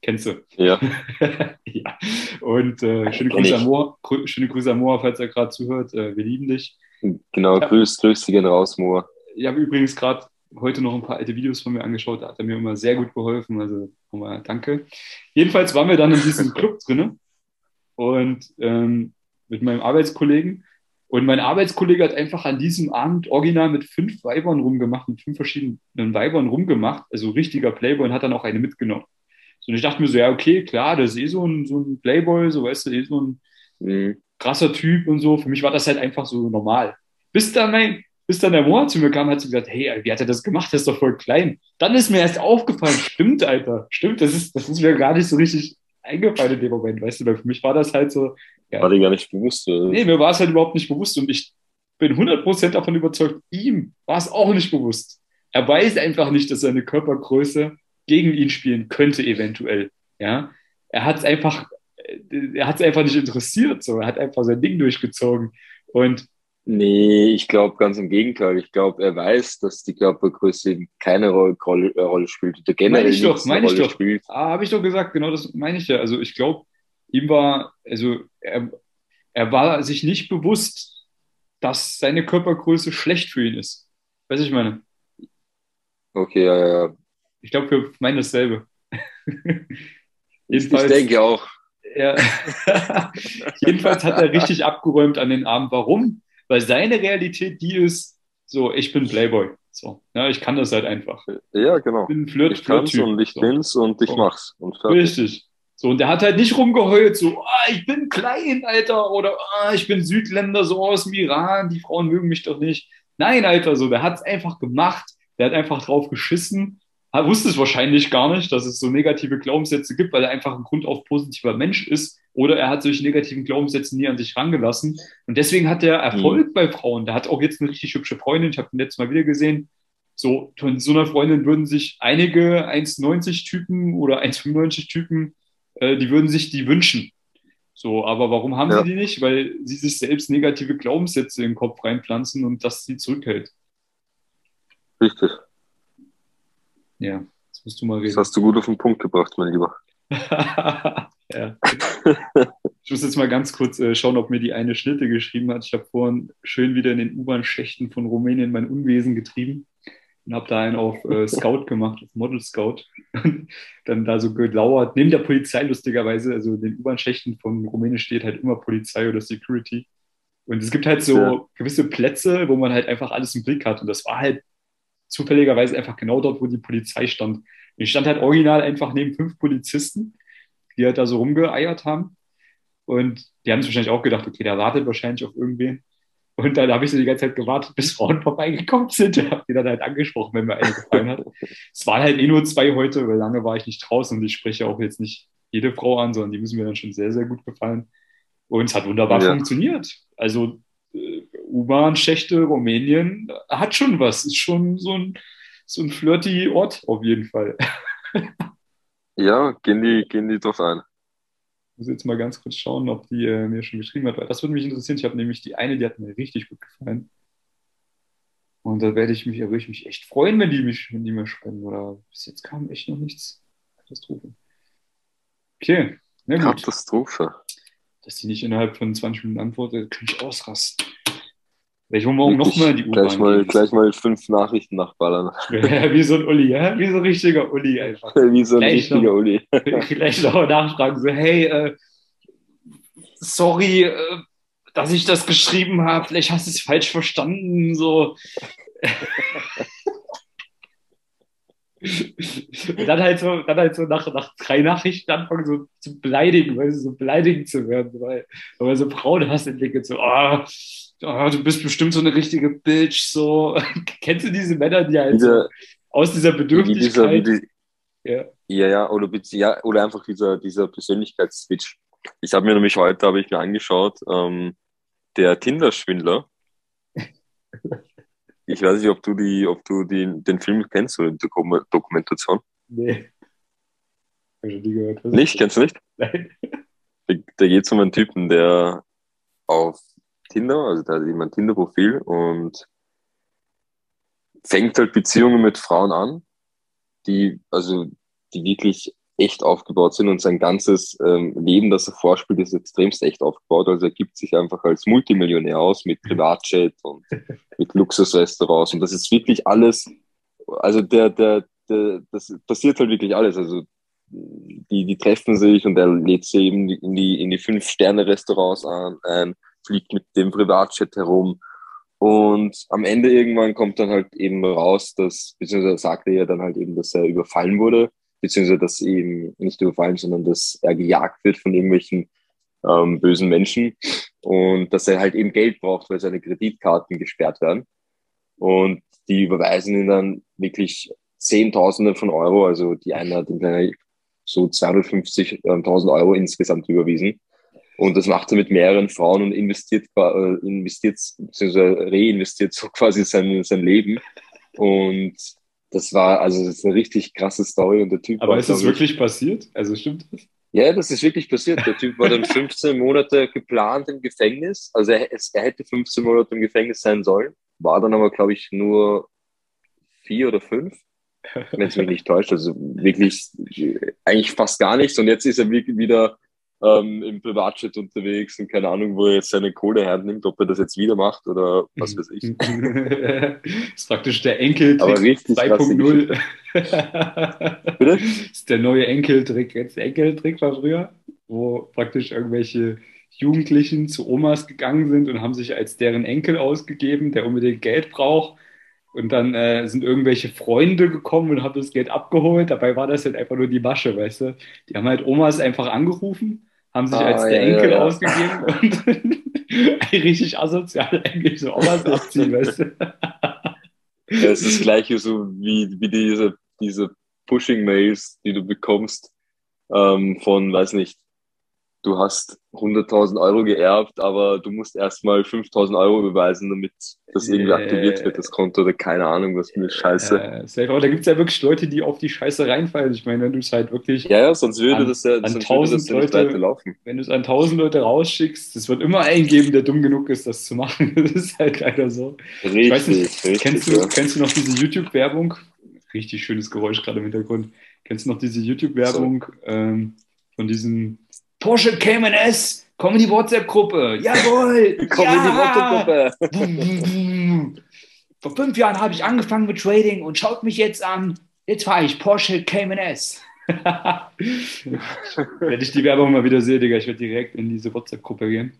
Speaker 1: Kennst du?
Speaker 2: Ja.
Speaker 1: ja. Und äh, schöne, Grüße an Moa, schöne Grüße an Moa, falls er gerade zuhört. Äh, wir lieben dich.
Speaker 2: Genau, ja. grüß, grüß dich raus, Moa.
Speaker 1: Ich habe übrigens gerade heute noch ein paar alte Videos von mir angeschaut. Da hat er mir immer sehr gut geholfen. Also nochmal danke. Jedenfalls waren wir dann in diesem Club drinne und ähm, mit meinem Arbeitskollegen. Und mein Arbeitskollege hat einfach an diesem Abend original mit fünf Weibern rumgemacht, mit fünf verschiedenen Weibern rumgemacht, also richtiger Playboy und hat dann auch eine mitgenommen. So, und ich dachte mir so, ja, okay, klar, das ist eh so ein, so ein Playboy, so weißt du, eh so ein mhm. krasser Typ und so. Für mich war das halt einfach so normal. Bis dann mein, bis dann der Moa zu mir kam, hat sie gesagt, hey, wie hat er das gemacht? Der ist doch voll klein. Dann ist mir erst aufgefallen, stimmt, Alter, stimmt, das ist, das ist mir gar nicht so richtig eingefallen in dem Moment, weißt du, weil für mich war das halt so.
Speaker 2: Ja, war dir gar nicht bewusst? Oder?
Speaker 1: Nee, mir war es halt überhaupt nicht bewusst und ich bin 100% davon überzeugt, ihm war es auch nicht bewusst. Er weiß einfach nicht, dass seine Körpergröße gegen ihn spielen könnte, eventuell. Ja, er hat es einfach, er hat es einfach nicht interessiert, so. Er hat einfach sein Ding durchgezogen. Und
Speaker 2: Nee, ich glaube ganz im Gegenteil. Ich glaube, er weiß, dass die Körpergröße keine Rolle, Rolle, äh, Rolle spielt.
Speaker 1: Oder generell meine ich doch, meine ich doch. Spielt. Ah, habe ich doch gesagt, genau das meine ich ja. Also ich glaube, ihm war, also er, er war sich nicht bewusst, dass seine Körpergröße schlecht für ihn ist. Weißt du, ich meine?
Speaker 2: Okay, ja, ja.
Speaker 1: Ich glaube, wir meinen dasselbe.
Speaker 2: ich denke auch.
Speaker 1: Ja. Jedenfalls hat er richtig abgeräumt an den Abend. Warum? Weil seine Realität die ist, so, ich bin Playboy. So, ja, ich kann das halt einfach.
Speaker 2: Ja, genau. Ich
Speaker 1: bin Flirt,
Speaker 2: ich kann's und ich so. bin's und ich so. mach's. Und
Speaker 1: Richtig. So, und der hat halt nicht rumgeheult, so, ah, ich bin klein, Alter, oder ah, ich bin Südländer, so aus dem Iran, die Frauen mögen mich doch nicht. Nein, Alter, so, der hat's einfach gemacht, der hat einfach drauf geschissen er wusste es wahrscheinlich gar nicht, dass es so negative Glaubenssätze gibt, weil er einfach ein grundauf positiver Mensch ist. Oder er hat solche negativen Glaubenssätze nie an sich rangelassen. Und deswegen hat er Erfolg mhm. bei Frauen. Der hat auch jetzt eine richtig hübsche Freundin. Ich habe ihn letztes Mal wieder gesehen. So, von so einer Freundin würden sich einige 1,90 Typen oder 1,95 Typen, äh, die würden sich die wünschen. So, aber warum haben ja. sie die nicht? Weil sie sich selbst negative Glaubenssätze in den Kopf reinpflanzen und das sie zurückhält.
Speaker 2: Richtig.
Speaker 1: Ja, das musst du mal reden.
Speaker 2: Das hast du gut auf den Punkt gebracht, mein Lieber.
Speaker 1: Ja. Ich muss jetzt mal ganz kurz äh, schauen, ob mir die eine Schnitte geschrieben hat. Ich habe vorhin schön wieder in den U-Bahn-Schächten von Rumänien mein Unwesen getrieben und habe da einen auf äh, Scout gemacht, auf Model Scout. Dann da so gelauert, neben der Polizei lustigerweise, also in den U-Bahn-Schächten von Rumänien steht halt immer Polizei oder Security. Und es gibt halt so ja. gewisse Plätze, wo man halt einfach alles im Blick hat. Und das war halt zufälligerweise einfach genau dort, wo die Polizei stand. Ich stand halt original einfach neben fünf Polizisten, die halt da so rumgeeiert haben. Und die haben sich wahrscheinlich auch gedacht, okay, der wartet wahrscheinlich auf irgendwen. Und dann habe ich so die ganze Zeit gewartet, bis Frauen vorbeigekommen sind. Ich habe die dann halt angesprochen, wenn mir eine gefallen hat. es waren halt eh nur zwei heute, weil lange war ich nicht draußen und ich spreche auch jetzt nicht jede Frau an, sondern die müssen mir dann schon sehr, sehr gut gefallen. Und es hat wunderbar ja. funktioniert. Also äh, U-Bahn-Schächte Rumänien hat schon was. Ist schon so ein, so ein flirty Ort auf jeden Fall.
Speaker 2: ja, gehen die, gehen die doch ein
Speaker 1: muss jetzt mal ganz kurz schauen, ob die äh, mir schon geschrieben hat, weil das würde mich interessieren. Ich habe nämlich die eine, die hat mir richtig gut gefallen. Und da werde ich mich, da würde ich mich echt freuen, wenn die mich, wenn die mir schreiben. Oder bis jetzt kam echt noch nichts. Katastrophe. Okay.
Speaker 2: Na gut. Katastrophe.
Speaker 1: Dass die nicht innerhalb von 20 Minuten antwortet, könnte ich ausrasten. Vielleicht wollen wir morgen nochmal die
Speaker 2: U-Bahn. Gleich, mal, gleich mal fünf Nachrichten nachballern.
Speaker 1: Ja, wie so ein Uli, ja? Wie so ein richtiger Uli einfach.
Speaker 2: wie so ein gleich richtiger noch, Uli.
Speaker 1: Vielleicht noch nachfragen, so, hey, äh, sorry, äh, dass ich das geschrieben habe, vielleicht hast du es falsch verstanden, so. Und dann halt so, dann halt so nach, nach drei Nachrichten anfangen, so zu beleidigen, weil sie so beleidigend zu werden, weil, weil so Frauen hast entwickelt, so, ah, oh, oh, du bist bestimmt so eine richtige Bitch, so. Kennst du diese Männer, die halt diese, aus dieser Bedürftigkeit. Dieser, die,
Speaker 2: ja. ja, ja, oder, ja, oder einfach dieser, dieser Persönlichkeitsswitch. Ich habe mir nämlich heute, habe ich mir angeschaut, ähm, der Tinder-Schwindler. ich weiß nicht, ob du die, ob du die, den Film kennst oder die Dokumentation. Nee. Hast du die gehört? Nicht? Kennst du nicht? Nein. Da geht es um einen Typen, der auf Tinder, also da hat jemand ein Tinder-Profil und fängt halt Beziehungen mit Frauen an, die, also, die wirklich echt aufgebaut sind und sein ganzes ähm, Leben, das er vorspielt, ist extremst echt aufgebaut. Also er gibt sich einfach als Multimillionär aus mit Privatjet und mit Luxusrestaurants und das ist wirklich alles, also der, der, der, das passiert halt wirklich alles. Also die, die treffen sich und er lädt sie eben in die, in die Fünf-Sterne-Restaurants ein, fliegt mit dem Privatjet herum. Und am Ende irgendwann kommt dann halt eben raus, dass, beziehungsweise sagt er ja dann halt eben, dass er überfallen wurde, beziehungsweise dass eben nicht überfallen, sondern dass er gejagt wird von irgendwelchen ähm, bösen Menschen und dass er halt eben Geld braucht, weil seine Kreditkarten gesperrt werden. Und die überweisen ihn dann wirklich Zehntausende von Euro, also die eine hat ihm so 250.000 Euro insgesamt überwiesen. Und das macht er mit mehreren Frauen und investiert, äh, investiert beziehungsweise reinvestiert so quasi sein, sein Leben. Und das war, also das ist eine richtig krasse Story und der Typ
Speaker 1: Aber ist das wirklich passiert? Also stimmt das?
Speaker 2: Ja, das ist wirklich passiert. Der Typ war dann 15 Monate geplant im Gefängnis. Also er, er hätte 15 Monate im Gefängnis sein sollen, war dann aber, glaube ich, nur vier oder fünf, wenn es mich nicht täuscht. Also wirklich eigentlich fast gar nichts. Und jetzt ist er wirklich wieder ähm, im Privatjet unterwegs und keine Ahnung, wo er jetzt seine Kohle hernimmt, ob er das jetzt wieder macht oder was weiß ich.
Speaker 1: das ist praktisch der Enkeltrick 2.0. Bitte? Das ist der neue Enkeltrick. Jetzt der Enkeltrick war früher, wo praktisch irgendwelche Jugendlichen zu Omas gegangen sind und haben sich als deren Enkel ausgegeben, der unbedingt Geld braucht. Und dann äh, sind irgendwelche Freunde gekommen und haben das Geld abgeholt. Dabei war das halt einfach nur die Masche, weißt du? Die haben halt Omas einfach angerufen haben sich ah, als der ja, Enkel ja, ausgegeben und richtig asozial eigentlich so Omas abziehen, weißt du?
Speaker 2: Es ist das gleiche so wie, wie diese, diese Pushing-Mails, die du bekommst ähm, von, weiß nicht, du hast 100.000 Euro geerbt, aber du musst erstmal 5.000 Euro beweisen, damit das irgendwie aktiviert wird, das Konto oder keine Ahnung, was für eine Scheiße.
Speaker 1: Äh, aber da gibt es ja wirklich Leute, die auf die Scheiße reinfallen. Ich meine, wenn du es halt wirklich.
Speaker 2: Ja, ja, sonst würde
Speaker 1: an,
Speaker 2: das ja,
Speaker 1: an tausend Leute, laufen. Wenn du es an 1000 Leute rausschickst, es wird immer einen geben, der dumm genug ist, das zu machen. Das ist halt leider so.
Speaker 2: Richtig, ich weiß nicht, richtig,
Speaker 1: kennst, du, ja. kennst du noch diese YouTube-Werbung? Richtig schönes Geräusch gerade im Hintergrund. Kennst du noch diese YouTube-Werbung? So. Ähm, von diesem Porsche Cayman S, komm in die WhatsApp-Gruppe. Jawohl!
Speaker 2: Komm
Speaker 1: ja!
Speaker 2: in die WhatsApp-Gruppe.
Speaker 1: Vor fünf Jahren habe ich angefangen mit Trading und schaut mich jetzt an. Jetzt fahre ich Porsche Cayman S. Wenn ich die Werbung mal wieder sehe, Digga, ich werde direkt in diese WhatsApp-Gruppe gehen.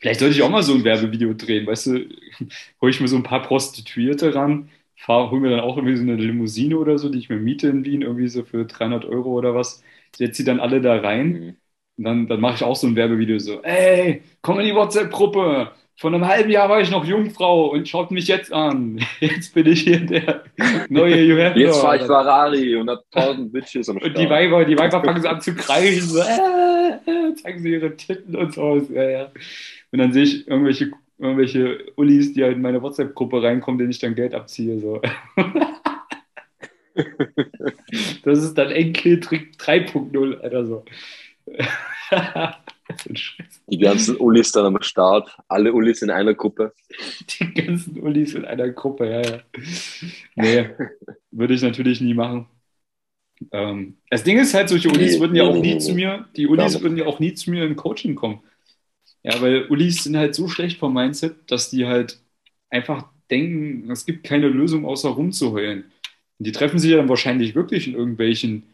Speaker 1: Vielleicht sollte ich auch mal so ein Werbevideo drehen, weißt du, hole ich mir so ein paar Prostituierte ran, fahr, hol mir dann auch irgendwie so eine Limousine oder so, die ich mir miete in Wien, irgendwie so für 300 Euro oder was, setze sie dann alle da rein
Speaker 2: Mhm.
Speaker 1: Und dann, dann mache ich auch so ein Werbevideo so, ey, komm in die WhatsApp-Gruppe, vor einem halben Jahr war ich noch Jungfrau und schaut mich jetzt an, jetzt bin ich hier der neue Juventus.
Speaker 2: Jetzt fahre ich Ferrari und hab tausend Bitches am
Speaker 1: Und die
Speaker 2: Start.
Speaker 1: Weiber, die Weiber fangen so an zu kreischen, so, äh, äh, zeigen sie ihre Titten und so. Ja, ja. Und dann sehe ich irgendwelche, irgendwelche Ullis, die halt in meine WhatsApp-Gruppe reinkommen, denen ich dann Geld abziehe. So. Das ist dann Enkeltrick 3.0, Alter. So.
Speaker 2: Die ganzen Ullis dann am Start. Alle Ullis in einer Gruppe.
Speaker 1: Die ganzen Ullis in einer Gruppe, ja, ja. Nee, würde ich natürlich nie machen. Ähm, das Ding ist halt, solche Ullis
Speaker 2: Nee,
Speaker 1: würden ja
Speaker 2: nee,
Speaker 1: auch nie
Speaker 2: nee,
Speaker 1: zu mir, die Ullis
Speaker 2: Ja.
Speaker 1: würden ja auch nie zu mir in Coaching kommen. Ja, weil Ullis sind halt so schlecht vom Mindset, dass die halt einfach denken, es gibt keine Lösung außer rumzuheulen. Und die treffen sich ja dann wahrscheinlich wirklich in irgendwelchen,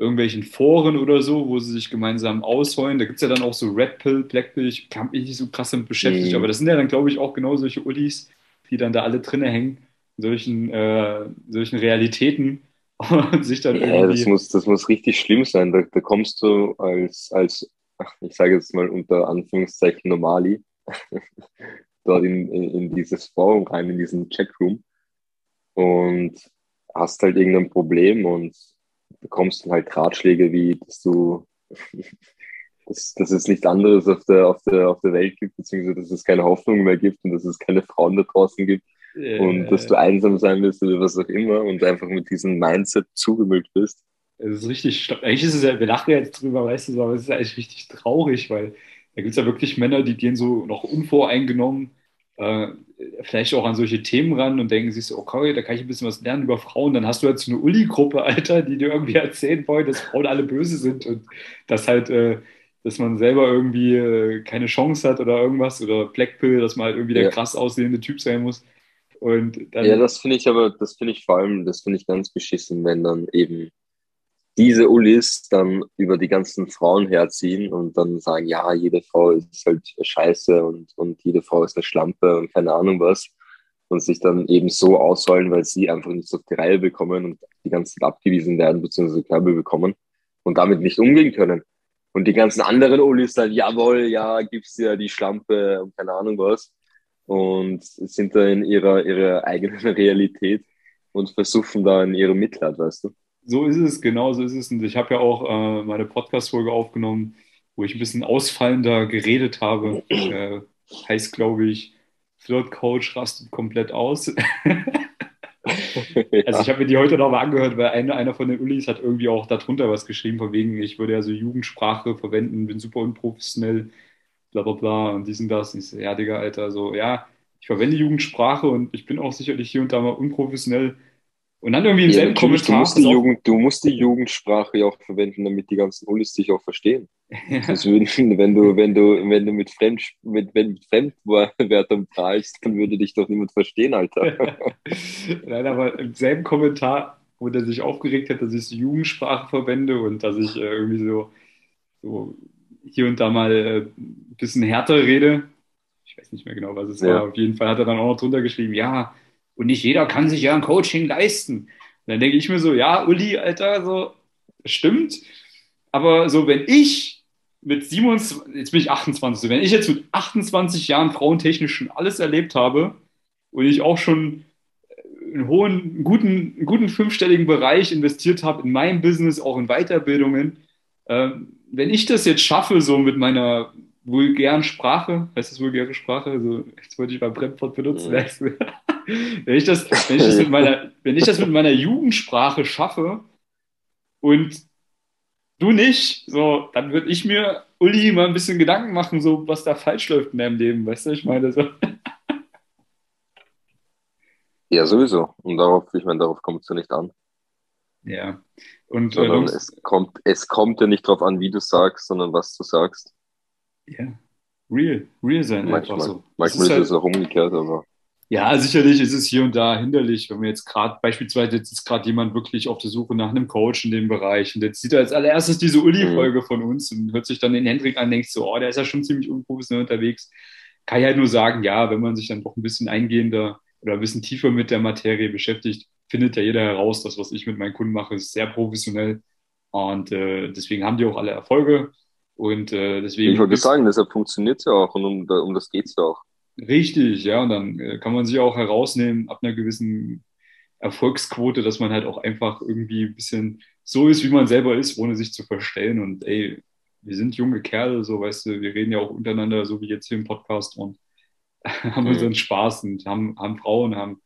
Speaker 1: irgendwelchen Foren oder so, wo sie sich gemeinsam ausheulen. Da gibt es ja dann auch so Red Pill, Black Pill, ich habe mich nicht so krass damit beschäftigt,
Speaker 2: Mhm.
Speaker 1: aber das sind ja dann, glaube ich, auch genau solche Ullis, die dann da alle drinne hängen, in solchen, äh, solchen Realitäten und sich dann
Speaker 2: Ja,
Speaker 1: irgendwie.
Speaker 2: das muss, das muss richtig schlimm sein. Da, da kommst du als, als, ach, ich sage jetzt mal unter Anführungszeichen Normali, dort in, in, in dieses Forum rein, in diesen Chatroom und hast halt irgendein Problem und bekommst dann halt Ratschläge wie, dass du, dass, dass es nichts anderes auf der, auf, der, auf der Welt gibt, beziehungsweise dass es keine Hoffnung mehr gibt und dass es keine Frauen da draußen gibt und dass du einsam sein wirst oder was auch immer und einfach mit diesem Mindset zugemüllt bist.
Speaker 1: Es ist richtig, eigentlich ist es ja, wir lachen jetzt drüber, weißt du, aber es ist eigentlich richtig traurig, weil da gibt es ja wirklich Männer, die gehen so noch unvoreingenommen, äh, vielleicht auch an solche Themen ran und denken sich so, okay, da kann ich ein bisschen was lernen über Frauen. Dann hast du halt so eine Uli-Gruppe, Alter, die dir irgendwie erzählen wollen, dass Frauen alle böse sind und dass halt, äh, dass man selber irgendwie äh, keine Chance hat oder irgendwas oder Blackpill, dass man halt irgendwie der
Speaker 2: Ja.
Speaker 1: krass aussehende Typ sein muss. Und dann,
Speaker 2: Ja, das finde ich aber, das finde ich vor allem, das finde ich ganz beschissen, wenn dann eben diese Ullis dann über die ganzen Frauen herziehen und dann sagen, ja, jede Frau ist halt scheiße und, und jede Frau ist eine Schlampe und keine Ahnung was. Und sich dann eben so ausholen, weil sie einfach nicht so auf die Reihe bekommen und die ganze Zeit abgewiesen werden, beziehungsweise Körbe bekommen und damit nicht umgehen können. Und die ganzen anderen Ullis dann, jawohl, ja, gibt's ja die Schlampe und keine Ahnung was. Und sind da in ihrer, ihrer eigenen Realität und versuchen da in ihrem Mitleid, weißt du?
Speaker 1: So ist es, genau so ist es. Und ich habe ja auch äh, meine Podcast-Folge aufgenommen, wo ich ein bisschen ausfallender geredet habe. Äh, heißt, glaube ich, Flirt-Coach rastet komplett aus. Also ich habe mir die heute noch mal angehört, weil einer, einer von den Ulis hat irgendwie auch darunter was geschrieben, von wegen, ich würde ja so Jugendsprache verwenden, bin super unprofessionell, bla bla bla und dies und das. Und ich so, ja, Digga, Alter, so, ja, ich verwende Jugendsprache und ich bin auch sicherlich hier und da mal unprofessionell. Und dann irgendwie im
Speaker 2: Ja,
Speaker 1: selben
Speaker 2: natürlich, du
Speaker 1: Kommentar.
Speaker 2: musst, die Jugend, du musst die Jugendsprache ja auch verwenden, damit die ganzen Ullis dich auch verstehen.
Speaker 1: Ja.
Speaker 2: Das würden, wenn du, wenn du, wenn du mit, Fremd, mit, wenn mit Fremdwörtern prahlst, dann würde dich doch niemand verstehen, Alter.
Speaker 1: Nein, aber im selben Kommentar, wo der sich aufgeregt hat, dass ich so Jugendsprache verwende und dass ich äh, irgendwie so, so hier und da mal äh, ein bisschen härter rede. Ich weiß nicht mehr genau, was es
Speaker 2: Ja.
Speaker 1: war. Auf jeden Fall hat er dann auch noch drunter geschrieben, ja, und nicht jeder kann sich ja ein Coaching leisten. Und dann denke ich mir so, ja, Uli, Alter, so, stimmt. Aber so, wenn ich mit 27, jetzt bin ich 28, so, wenn ich jetzt mit 28 Jahren frauentechnisch schon alles erlebt habe und ich auch schon einen hohen, guten, guten fünfstelligen Bereich investiert habe in mein Business, auch in Weiterbildungen. Ähm, wenn ich das jetzt schaffe, so mit meiner vulgären Sprache, heißt das vulgäre Sprache? Also, jetzt wollte ich mal Bremfort benutzen.
Speaker 2: Mhm.
Speaker 1: wenn, ich das, wenn, ich das mit meiner, wenn ich das mit meiner Jugendsprache schaffe und du nicht, so, dann würde ich mir, Uli, mal ein bisschen Gedanken machen, so, was da falsch läuft in deinem Leben. Weißt du, ich meine, so.
Speaker 2: Ja, sowieso. Und darauf, ich meine, darauf kommt es ja nicht an.
Speaker 1: Ja. Und,
Speaker 2: sondern äh, es, kommt, es kommt ja nicht darauf an, wie du sagst, sondern was du sagst.
Speaker 1: Ja, real, real sein
Speaker 2: manchmal, einfach so. Manchmal ist, es halt, auch umgekehrt, aber.
Speaker 1: Ja, sicherlich ist es hier und da hinderlich, wenn wir jetzt gerade, beispielsweise jetzt ist gerade jemand wirklich auf der Suche nach einem Coach in dem Bereich und jetzt sieht er als allererstes diese Uli-Folge mhm. von uns und hört sich dann den Hendrik an und denkt so, oh, der ist ja schon ziemlich unprofessionell unterwegs. Kann ich halt nur sagen, ja, wenn man sich dann doch ein bisschen eingehender oder ein bisschen tiefer mit der Materie beschäftigt, findet ja jeder heraus, dass was ich mit meinen Kunden mache, ist sehr professionell und äh, deswegen haben die auch alle Erfolge und äh, deswegen.
Speaker 2: Ich wollte sagen, deshalb funktioniert es ja auch und um, um das geht es ja auch.
Speaker 1: Richtig, ja, und dann äh, kann man sich auch herausnehmen ab einer gewissen Erfolgsquote, dass man halt auch einfach irgendwie ein bisschen so ist, wie man selber ist, ohne sich zu verstellen. Und ey, wir sind junge Kerle, so weißt du, wir reden ja auch untereinander, so wie jetzt hier im Podcast und haben mhm. unseren Spaß und haben, haben Frauen, haben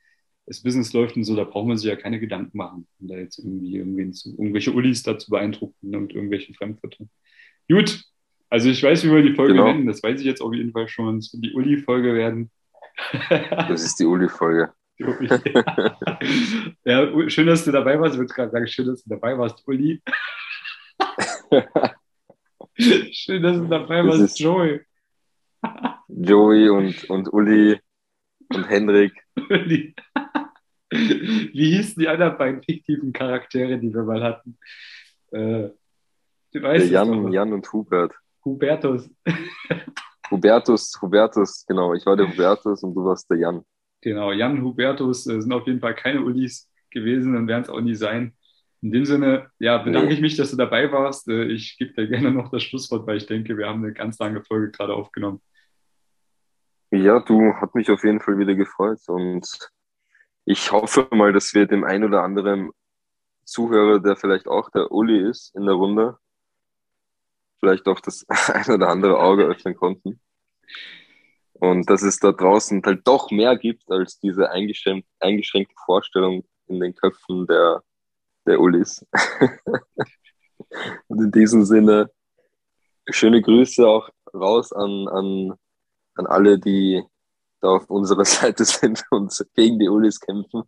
Speaker 1: das Business läuft und so, da braucht man sich ja keine Gedanken machen, um da jetzt irgendwie irgendwen zu, irgendwelche Ullis da zu beeindrucken und irgendwelche Fremdwörter. Gut, also ich weiß, wie wir die Folge genau. nennen, das weiß ich jetzt auf jeden Fall schon. Es wird die Uli-Folge werden.
Speaker 2: das ist die Uli-Folge.
Speaker 1: ja, schön, dass du dabei warst. Ich würde gerade sagen, schön, dass du dabei warst, Uli. schön, dass du dabei das warst, Joey.
Speaker 2: Joey und, und Uli und Hendrik.
Speaker 1: Uli. Wie hießen die anderen beiden fiktiven Charaktere, die wir mal hatten? Äh,
Speaker 2: Jan, Jan und Hubert.
Speaker 1: Hubertus.
Speaker 2: Hubertus, Hubertus, genau. Ich war der Hubertus und du warst der Jan.
Speaker 1: Genau, Jan und Hubertus sind auf jeden Fall keine Ulis gewesen und werden es auch nie sein. In dem Sinne, ja, bedanke nee. ich mich, dass du dabei warst. Äh, ich gebe dir gerne noch das Schlusswort, weil ich denke, wir haben eine ganz lange Folge gerade aufgenommen.
Speaker 2: Ja, du, hat mich auf jeden Fall wieder gefreut und ich hoffe mal, dass wir dem ein oder anderen Zuhörer, der vielleicht auch der Uli ist in der Runde, vielleicht auch das ein oder andere Auge öffnen konnten. Und dass es da draußen halt doch mehr gibt als diese eingeschränkte, eingeschränkte Vorstellung in den Köpfen der, der Ulis. Und in diesem Sinne, schöne Grüße auch raus an, an, an alle, die da auf unserer Seite sind und gegen die Ulis kämpfen.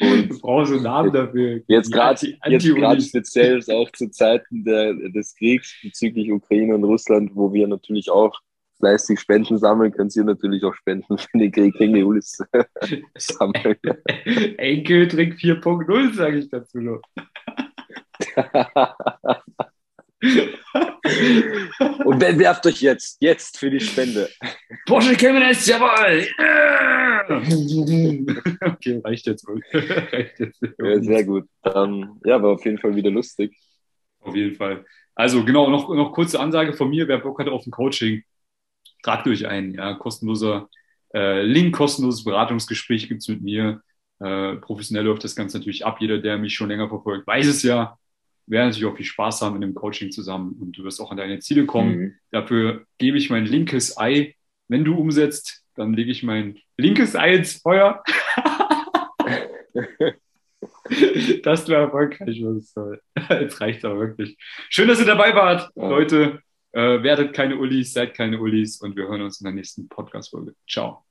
Speaker 1: Und du brauchst einen Namen dafür.
Speaker 2: Jetzt gerade speziell auch zu Zeiten der, des Kriegs bezüglich Ukraine und Russland, wo wir natürlich auch fleißig Spenden sammeln, können Sie natürlich auch Spenden für den Krieg gegen die Ulis sammeln.
Speaker 1: Enkeltrick 4.0, sage ich dazu noch.
Speaker 2: Und bewerft euch jetzt, jetzt für die Spende.
Speaker 1: Porsche Cayman jawohl! okay, reicht jetzt wohl. reicht
Speaker 2: jetzt. Ja, sehr gut. Dann, ja, war auf jeden Fall wieder lustig.
Speaker 1: Auf jeden Fall. Also genau, noch, noch kurze Ansage von mir, wer Bock hat auf ein Coaching, tragt euch ein. Ja, kostenloser äh, Link, kostenloses Beratungsgespräch gibt es mit mir. Äh, professionell läuft das Ganze natürlich ab. Jeder, der mich schon länger verfolgt, weiß es ja werden natürlich auch viel Spaß haben in dem Coaching zusammen und du wirst auch an deine Ziele kommen. Mhm. Dafür gebe ich mein linkes Ei. Wenn du umsetzt, dann lege ich mein linkes Ei ins Feuer. dass du erfolgreich wirst. Jetzt reicht aber wirklich. Schön, dass ihr dabei wart, ja. Leute. Äh, werdet keine Ullis, seid keine Ullis und wir hören uns in der nächsten Podcast-Folge. Ciao.